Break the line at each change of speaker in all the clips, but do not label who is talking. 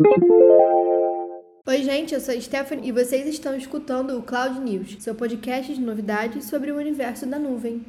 Oi, gente, eu sou Stephanie e vocês estão escutando o Cloud News, seu podcast de novidades sobre o universo da nuvem.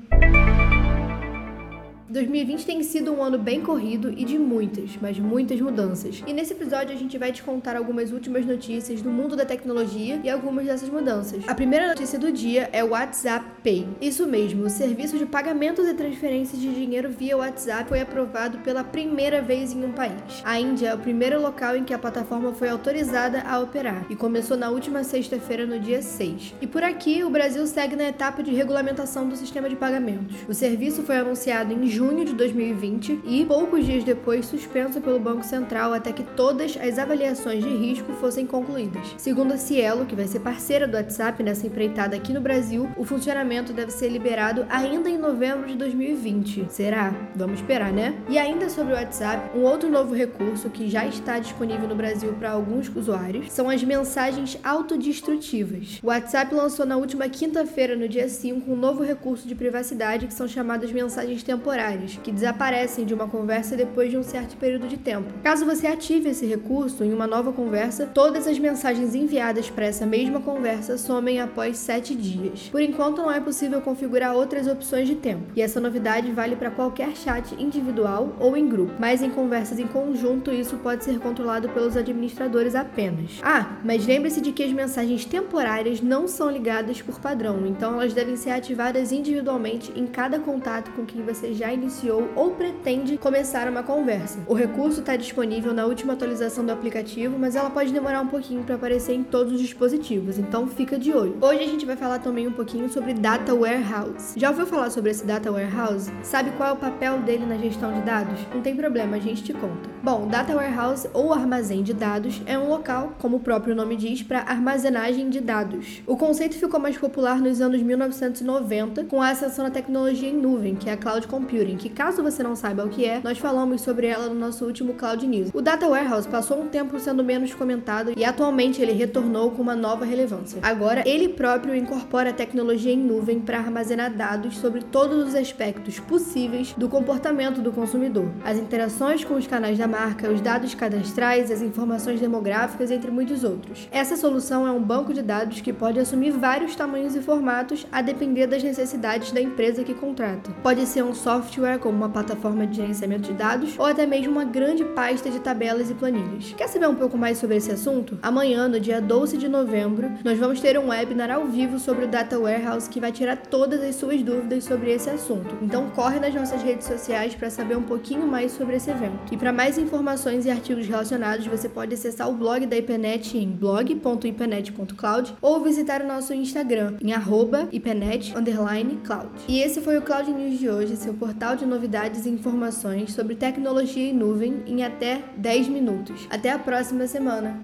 2020 tem sido um ano bem corrido e de muitas, mas muitas mudanças. E nesse episódio a gente vai te contar algumas últimas notícias do mundo da tecnologia e algumas dessas mudanças. A primeira notícia do dia é o WhatsApp Pay. Isso mesmo, o serviço de pagamentos e transferências de dinheiro via WhatsApp foi aprovado pela primeira vez em um país. A Índia é o primeiro local em que a plataforma foi autorizada a operar e começou na última sexta-feira, no dia 6. E por aqui, o Brasil segue na etapa de regulamentação do sistema de pagamentos. O serviço foi anunciado em junho de 2020 e, poucos dias depois, suspenso pelo Banco Central até que todas as avaliações de risco fossem concluídas. Segundo a Cielo, que vai ser parceira do WhatsApp nessa empreitada aqui no Brasil, o funcionamento deve ser liberado ainda em novembro de 2020. Será? Vamos esperar, né? E ainda sobre o WhatsApp, um outro novo recurso que já está disponível no Brasil para alguns usuários são as mensagens autodestrutivas. O WhatsApp lançou na última quinta-feira, no dia 5, um novo recurso de privacidade que são chamadas mensagens temporárias que desaparecem de uma conversa depois de um certo período de tempo. Caso você ative esse recurso em uma nova conversa, todas as mensagens enviadas para essa mesma conversa somem após 7 dias. Por enquanto, não é possível configurar outras opções de tempo, e essa novidade vale para qualquer chat individual ou em grupo, mas em conversas em conjunto isso pode ser controlado pelos administradores apenas. Ah, mas lembre-se de que as mensagens temporárias não são ligadas por padrão, então elas devem ser ativadas individualmente em cada contato com quem você já iniciou ou pretende começar uma conversa. O recurso está disponível na última atualização do aplicativo, mas ela pode demorar um pouquinho para aparecer em todos os dispositivos, então fica de olho. Hoje a gente vai falar também um pouquinho sobre Data Warehouse. Já ouviu falar sobre esse Data Warehouse? Sabe qual é o papel dele na gestão de dados? Não tem problema, a gente te conta. Bom, Data Warehouse ou armazém de dados é um local, como o próprio nome diz, para armazenagem de dados. O conceito ficou mais popular nos anos 1990 com a ascensão da tecnologia em nuvem, que é a cloud computing Computing, que caso você não saiba o que é, nós falamos sobre ela no nosso último Cloud News. O Data Warehouse passou um tempo sendo menos comentado e atualmente ele retornou com uma nova relevância. Agora, ele próprio incorpora tecnologia em nuvem para armazenar dados sobre todos os aspectos possíveis do comportamento do consumidor, as interações com os canais da marca, os dados cadastrais, as informações demográficas, entre muitos outros. Essa solução é um banco de dados que pode assumir vários tamanhos e formatos a depender das necessidades da empresa que contrata. Pode ser um software software, como uma plataforma de gerenciamento de dados, ou até mesmo uma grande pasta de tabelas e planilhas. Quer saber um pouco mais sobre esse assunto? Amanhã, no dia 12 de novembro, nós vamos ter um webinar ao vivo sobre o Data Warehouse que vai tirar todas as suas dúvidas sobre esse assunto. Então corre nas nossas redes sociais para saber um pouquinho mais sobre esse evento. E para mais informações e artigos relacionados, você pode acessar o blog da IPNET em blog.ipenet.cloud ou visitar o nosso Instagram em @ipenet_cloud. E esse foi o Cloud News de hoje, seu portal portal de novidades e informações sobre tecnologia em nuvem em até 10 minutos. Até a próxima semana!